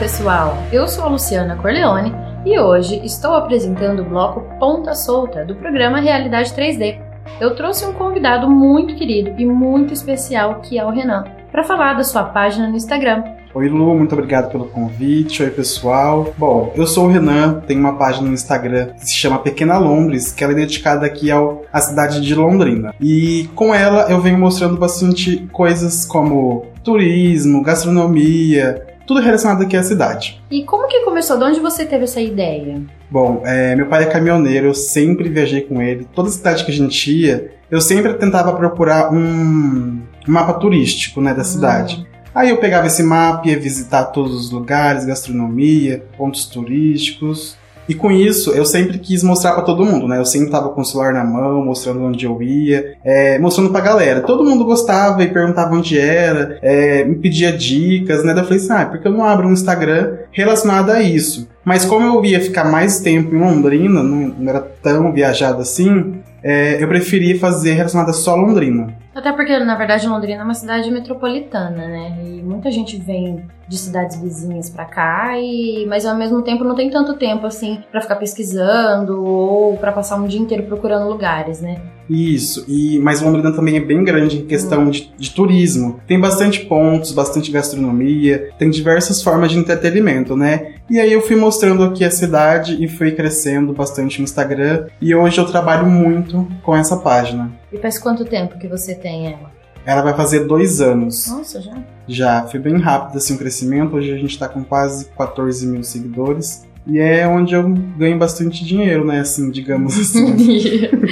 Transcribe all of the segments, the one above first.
pessoal! Eu sou a Luciana Corleone e hoje estou apresentando o bloco Ponta Solta do programa Realidade 3D. Eu trouxe um convidado muito querido e muito especial que é o Renan, para falar da sua página no Instagram. Oi Lu, muito obrigado pelo convite. Oi pessoal. Bom, eu sou o Renan, tenho uma página no Instagram que se chama Pequena Londres, que ela é dedicada aqui ao, à cidade de Londrina. E com ela eu venho mostrando bastante coisas como turismo, gastronomia, tudo relacionado aqui à cidade. E como que começou? De onde você teve essa ideia? Bom, é, meu pai é caminhoneiro, eu sempre viajei com ele. Toda cidade que a gente ia, eu sempre tentava procurar um mapa turístico né, da cidade. Aí eu pegava esse mapa, ia visitar todos os lugares, gastronomia, pontos turísticos. E com isso, eu sempre quis mostrar para todo mundo, né? Eu sempre tava com o celular na mão, mostrando onde eu ia, é, mostrando pra galera. Todo mundo gostava e perguntava onde era, é, me pedia dicas, né? Daí eu falei assim, ah, porque eu não abro um Instagram relacionado a isso? Mas como eu ia ficar mais tempo em Londrina, não, era tão viajado assim, é, eu preferia fazer relacionada só a Londrina. Até porque, na verdade, Londrina é uma cidade metropolitana, né? E muita gente vem de cidades vizinhas para cá, e mas ao mesmo tempo não tem tanto tempo assim para ficar pesquisando ou para passar um dia inteiro procurando lugares, né? Isso, e mas Londrina também é bem grande em questão de, de, turismo. Tem bastante pontos, bastante gastronomia, tem diversas formas de entretenimento, né? E aí eu fui mostrando aqui a cidade e fui crescendo bastante no Instagram. E hoje eu trabalho muito com essa página. E faz quanto tempo que você tem ela? Ela vai fazer dois anos. Nossa, já? Já, foi bem rápido assim o crescimento. Hoje a gente tá com quase 14 mil seguidores. E é onde eu ganho bastante dinheiro, né? Assim, digamos assim.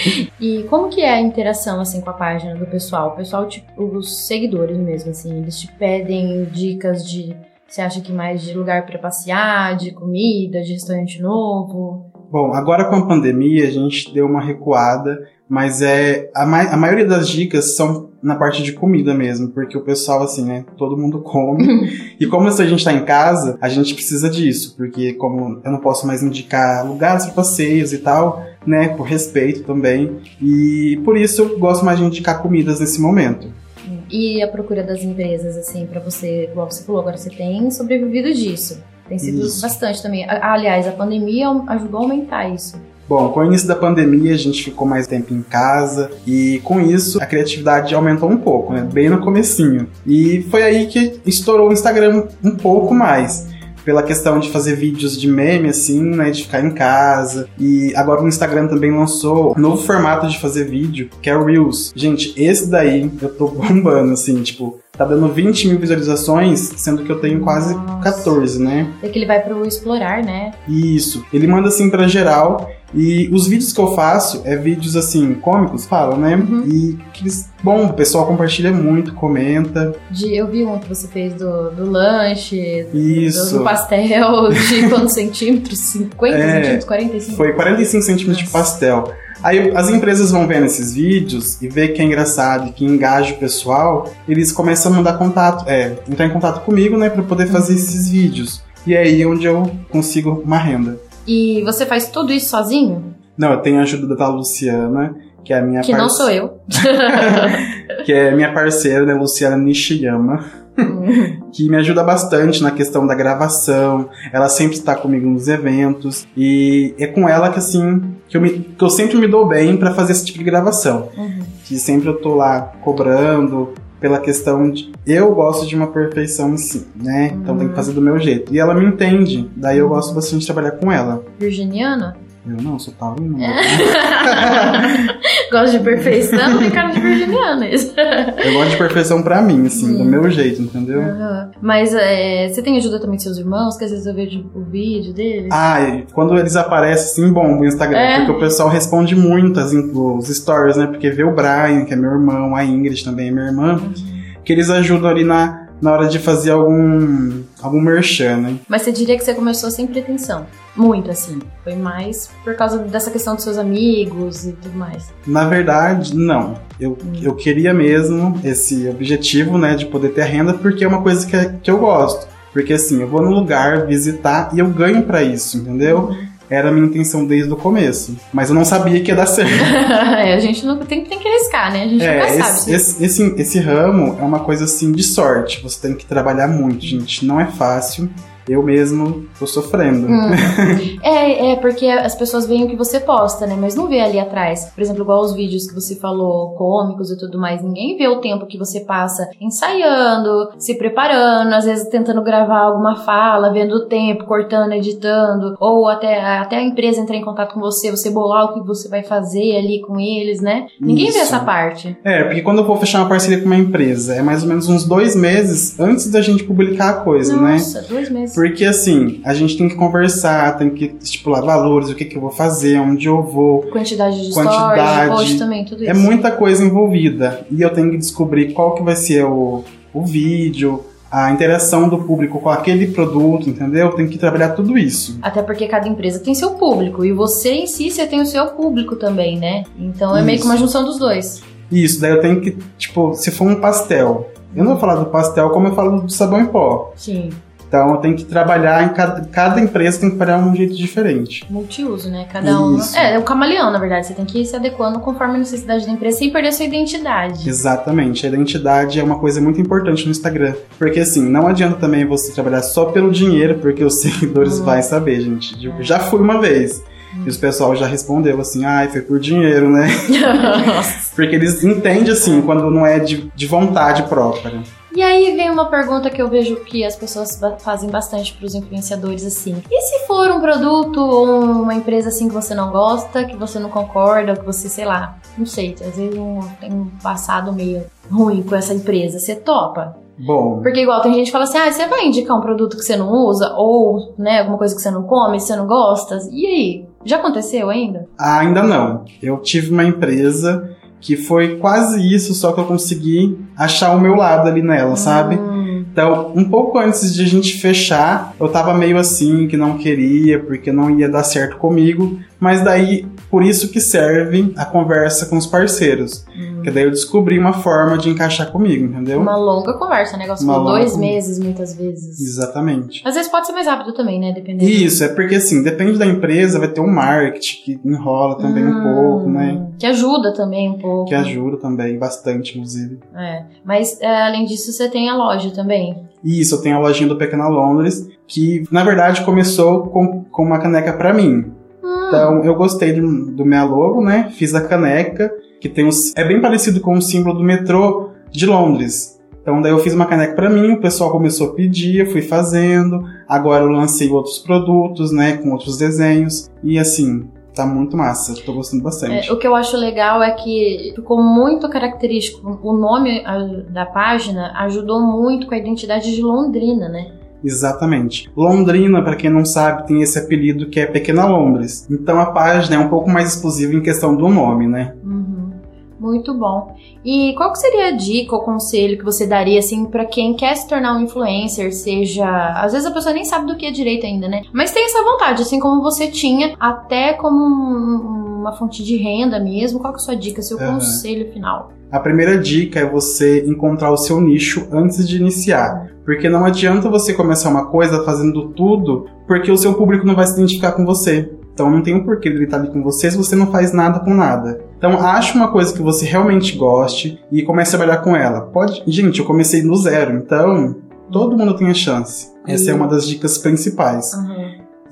e como que é a interação, assim, com a página do pessoal? O pessoal, tipo, os seguidores mesmo, assim, eles te pedem dicas de... Você acha que mais de lugar para passear, de comida, de restaurante novo? Bom, agora com a pandemia a gente deu uma recuada, mas é a, ma a maioria das dicas são na parte de comida mesmo, porque o pessoal, assim, né, todo mundo come. e como a gente tá em casa, a gente precisa disso, porque como eu não posso mais indicar lugares para passeios e tal, né, por respeito também. E por isso eu gosto mais de indicar comidas nesse momento. E a procura das empresas, assim, para você, igual você falou, agora você tem sobrevivido disso. Tem sido isso. bastante também. Aliás, a pandemia ajudou a aumentar isso. Bom, com o início da pandemia a gente ficou mais tempo em casa e com isso a criatividade aumentou um pouco, né? Bem no comecinho. E foi aí que estourou o Instagram um pouco mais pela questão de fazer vídeos de meme, assim, né? De ficar em casa. E agora o Instagram também lançou um novo formato de fazer vídeo, que é o Reels. Gente, esse daí eu tô bombando, assim, tipo, tá dando 20 mil visualizações, sendo que eu tenho quase Nossa. 14, né? É que ele vai pro explorar, né? Isso. Ele manda assim pra geral e os vídeos que eu faço é vídeos assim, cômicos, fala, né? Uhum. E que eles, bom, o pessoal compartilha muito, comenta. De, eu vi um que você fez do, do lanche, Isso. Do, do pastel, de quantos centímetros? 50 é, centímetros, 45? Foi 45 centímetros de pastel. Aí as empresas vão vendo esses vídeos e vê que é engraçado e que engaja o pessoal, eles começam a mandar contato, é, entrar em contato comigo, né, para poder fazer uhum. esses vídeos. E é aí onde eu consigo uma renda. E você faz tudo isso sozinho? Não, eu tenho a ajuda da Luciana, que é a minha Que parce... não sou eu. que é minha parceira, né, Luciana Nishiyama. Que me ajuda bastante na questão da gravação. Ela sempre está comigo nos eventos e é com ela que assim que eu, me, que eu sempre me dou bem para fazer esse tipo de gravação. Uhum. Que sempre eu tô lá cobrando, pela questão de eu gosto de uma perfeição sim, né? Então tem que fazer do meu jeito. E ela me entende, daí eu gosto bastante de trabalhar com ela. Virginiana? Eu não, sou taurino. gosto de perfeição, tem cara de virginiana isso. eu gosto de perfeição pra mim, assim, do meu jeito, entendeu? Uhum. Mas é, você tem ajuda também de seus irmãos, que às vezes eu vejo o vídeo deles? Ah, quando eles aparecem, assim, bom, no Instagram, é. porque o pessoal responde muito as, os stories, né? Porque vê o Brian, que é meu irmão, a Ingrid também é minha irmã, uhum. que eles ajudam ali na na hora de fazer algum algum merchan, né? Mas você diria que você começou sem pretensão? Muito, assim. Foi mais por causa dessa questão dos seus amigos e tudo mais. Na verdade, não. Eu, hum. eu queria mesmo esse objetivo, né, de poder ter renda, porque é uma coisa que, é, que eu gosto. Porque assim, eu vou no lugar visitar e eu ganho para isso, entendeu? Uhum era a minha intenção desde o começo. Mas eu não sabia que ia dar certo. é, a gente não tem, tem que arriscar, né? A gente é, nunca esse, sabe. Esse, esse, esse ramo é uma coisa assim de sorte. Você tem que trabalhar muito, gente. Não é fácil. Eu mesmo tô sofrendo. Hum. é, é, porque as pessoas veem o que você posta, né? Mas não vê ali atrás. Por exemplo, igual os vídeos que você falou, cômicos e tudo mais, ninguém vê o tempo que você passa ensaiando, se preparando, às vezes tentando gravar alguma fala, vendo o tempo, cortando, editando, ou até, até a empresa entrar em contato com você, você bolar o que você vai fazer ali com eles, né? Ninguém Isso. vê essa parte. É, porque quando eu vou fechar uma parceria com uma empresa, é mais ou menos uns dois meses antes da gente publicar a coisa, né? Nossa, dois meses. Porque assim, a gente tem que conversar, tem que estipular valores, o que, que eu vou fazer, onde eu vou. Quantidade de Quantidade. stories, post também, tudo isso. É muita coisa envolvida. E eu tenho que descobrir qual que vai ser o, o vídeo, a interação do público com aquele produto, entendeu? Tem que trabalhar tudo isso. Até porque cada empresa tem seu público. E você em si, você tem o seu público também, né? Então é meio que Isso. uma junção dos dois. Isso, daí eu tenho que, tipo, se for um pastel, eu não vou falar do pastel como eu falo do sabão em pó. Sim. Então tenho que trabalhar em cada, cada empresa tem que trabalhar de um jeito diferente. Multiuso, né? Cada um. Isso. É, é o camaleão, na verdade. Você tem que ir se adequando conforme a necessidade da empresa sem perder a sua identidade. Exatamente, a identidade é uma coisa muito importante no Instagram. Porque assim, não adianta também você trabalhar só pelo dinheiro, porque os seguidores Hum. vão saber, gente. Eu já fui uma vez. E os pessoal já respondeu assim, ai, foi por dinheiro, né? Porque eles entendem assim, quando não é de, de vontade própria. E aí vem uma pergunta que eu vejo que as pessoas fazem bastante pros influenciadores assim. E se for um produto ou uma empresa assim que você não gosta, que você não concorda, que você, sei lá, não sei, às vezes um, tem um passado meio ruim com essa empresa, você topa? Bom, Porque igual tem gente que fala assim, ah, você vai indicar um produto que você não usa, ou, né, alguma coisa que você não come, que você não gosta, e aí? Já aconteceu ainda? ainda não. Eu tive uma empresa que foi quase isso, só que eu consegui achar o meu lado ali nela, sabe? Hum, Então, um pouco antes de a gente fechar, eu tava meio assim, que não queria, porque não ia dar certo comigo. Mas daí, por isso que serve a conversa com os parceiros. hum. Porque daí eu descobri uma forma de encaixar comigo, entendeu? Uma longa conversa, né? Negócio longa dois meses, muitas vezes. Exatamente. Às vezes pode ser mais rápido também, né? Dependendo. Isso, é porque assim, depende da empresa, vai ter um marketing que enrola também um Hum, pouco, né? Que ajuda também um pouco. Que ajuda também, bastante, inclusive. É. Mas é, além disso, você tem a loja também. Isso, eu tenho a lojinha do Pequena Londres, que na verdade começou com, com uma caneca pra mim. Então eu gostei do, do meu logo, né? Fiz a caneca, que tem os, é bem parecido com o símbolo do metrô de Londres. Então daí eu fiz uma caneca pra mim, o pessoal começou a pedir, eu fui fazendo. Agora eu lancei outros produtos, né? Com outros desenhos. E assim, tá muito massa. Tô gostando bastante. é, o que eu acho legal é que ficou muito característico. O nome da página ajudou muito com a identidade de Londrina, né? Exatamente. Londrina, pra quem não sabe, tem esse apelido que é Pequena Londres. Então a página é um pouco mais exclusiva em questão do nome, né? Uhum. Muito bom. E qual seria a dica ou conselho que você daria assim para quem quer se tornar um influencer, seja, às vezes a pessoa nem sabe do que é direito ainda, né? Mas tem essa vontade, assim como você tinha, até como um- uma fonte de renda mesmo. Qual que é a sua dica, seu Aham. conselho final? A primeira dica é você encontrar o seu nicho antes de iniciar. Porque não adianta você começar uma coisa fazendo tudo, porque o seu público não vai se identificar com você. Então não tem um porquê dele estar ali com você se você não faz nada com nada. Então ache uma coisa que você realmente goste e comece a trabalhar com ela. Pode. Gente, eu comecei do zero, então todo mundo tem a chance. Essa é uma das dicas principais.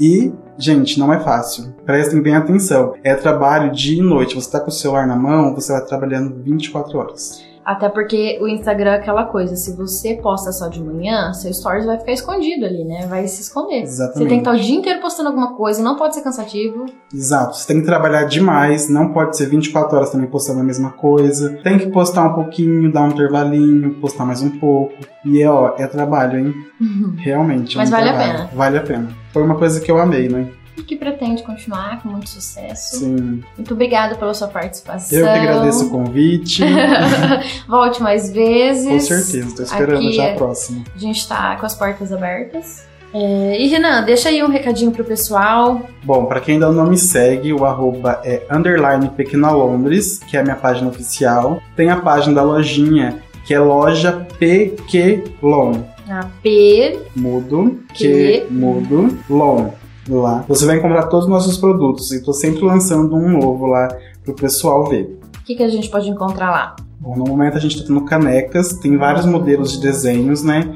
E, gente, não é fácil. Prestem bem atenção. É trabalho dia e noite. Você tá com o celular na mão, você vai trabalhando 24 horas. Até porque o Instagram é aquela coisa, se você posta só de manhã, seu stories vai ficar escondido ali, né? Vai se esconder. Você Exatamente. tem que estar o dia inteiro postando alguma coisa, não pode ser cansativo. Exato. Você tem que trabalhar demais. Não pode ser 24 horas também postando a mesma coisa. Tem que postar um pouquinho, dar um intervalinho, postar mais um pouco. E é, ó, é trabalho, hein? Realmente. é Mas um vale a trabalho. pena. Vale a pena. Foi uma coisa que eu amei, né? E que pretende continuar com muito sucesso. Sim. Muito obrigada pela sua participação. Eu que agradeço o convite. Volte mais vezes. Com certeza. Tô esperando Aqui já é- a próxima. A gente tá com as portas abertas. É, e Renan, deixa aí um recadinho pro pessoal. Bom, pra quem ainda não me segue, o arroba é underline Pequena Londres, que é a minha página oficial. Tem a página da lojinha, que é loja Pequelon. A P. Mudo, Que- que mudo, long. Lá. Você vai encontrar todos os nossos produtos. E tô sempre lançando um novo lá pro pessoal ver. O que, que a gente pode encontrar lá? Bom, no momento a gente tá tendo canecas, tem vários modelos de desenhos, né?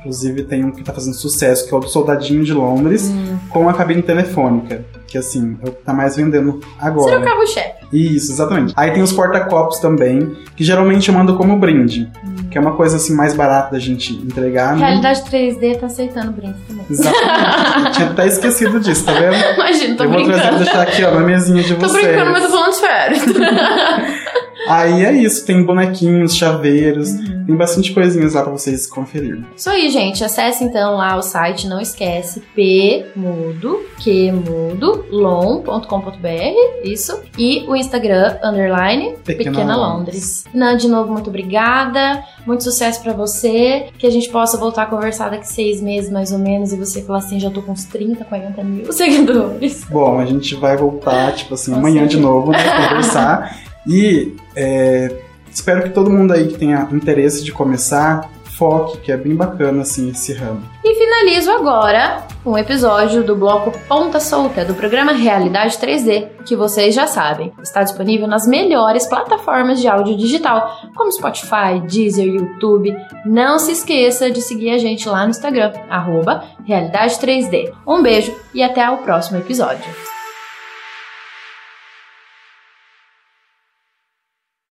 Inclusive tem um que tá fazendo sucesso, que é o do Soldadinho de Londres, Hum. com a cabine telefônica. Que assim, é o que tá mais vendendo agora. Seria o carro-chefe. Isso, exatamente. Aí tem os porta-copos também, que geralmente eu mando como brinde. Que é uma coisa assim mais barata da gente entregar. né? Realidade 3D tá aceitando brinde também. Exatamente. Eu tinha até esquecido disso, tá vendo? Imagina, tô eu vou trazer brincando. deixar aqui, ó, na mesinha de Tô vocês. brincando, mas tô falando sério. Aí é isso, tem bonequinhos, chaveiros, Uhum. tem bastante coisinhas lá pra vocês conferirem. Isso aí, gente. Acesse então lá o site, não esquece, pmudo, qmudo, lon.com.br, isso. E o Instagram, underline, Pequena Pequena, Londres. Londres. Nan, de novo, muito obrigada. Muito sucesso pra você. Que a gente possa voltar a conversar daqui seis meses, mais ou menos, e você falar assim, já tô com uns 30, 40 mil seguidores. Bom, a gente vai voltar, tipo assim, amanhã de novo, né, conversar. E é, espero que todo mundo aí que tenha interesse de começar, foque, que é bem bacana, assim, esse ramo. E finalizo agora um episódio do bloco Ponta Solta do programa Realidade 3D, que vocês já sabem, está disponível nas melhores plataformas de áudio digital, como Spotify, Deezer, YouTube. Não se esqueça de seguir a gente lá no Instagram, arroba Realidade 3D. Um beijo e até o próximo episódio.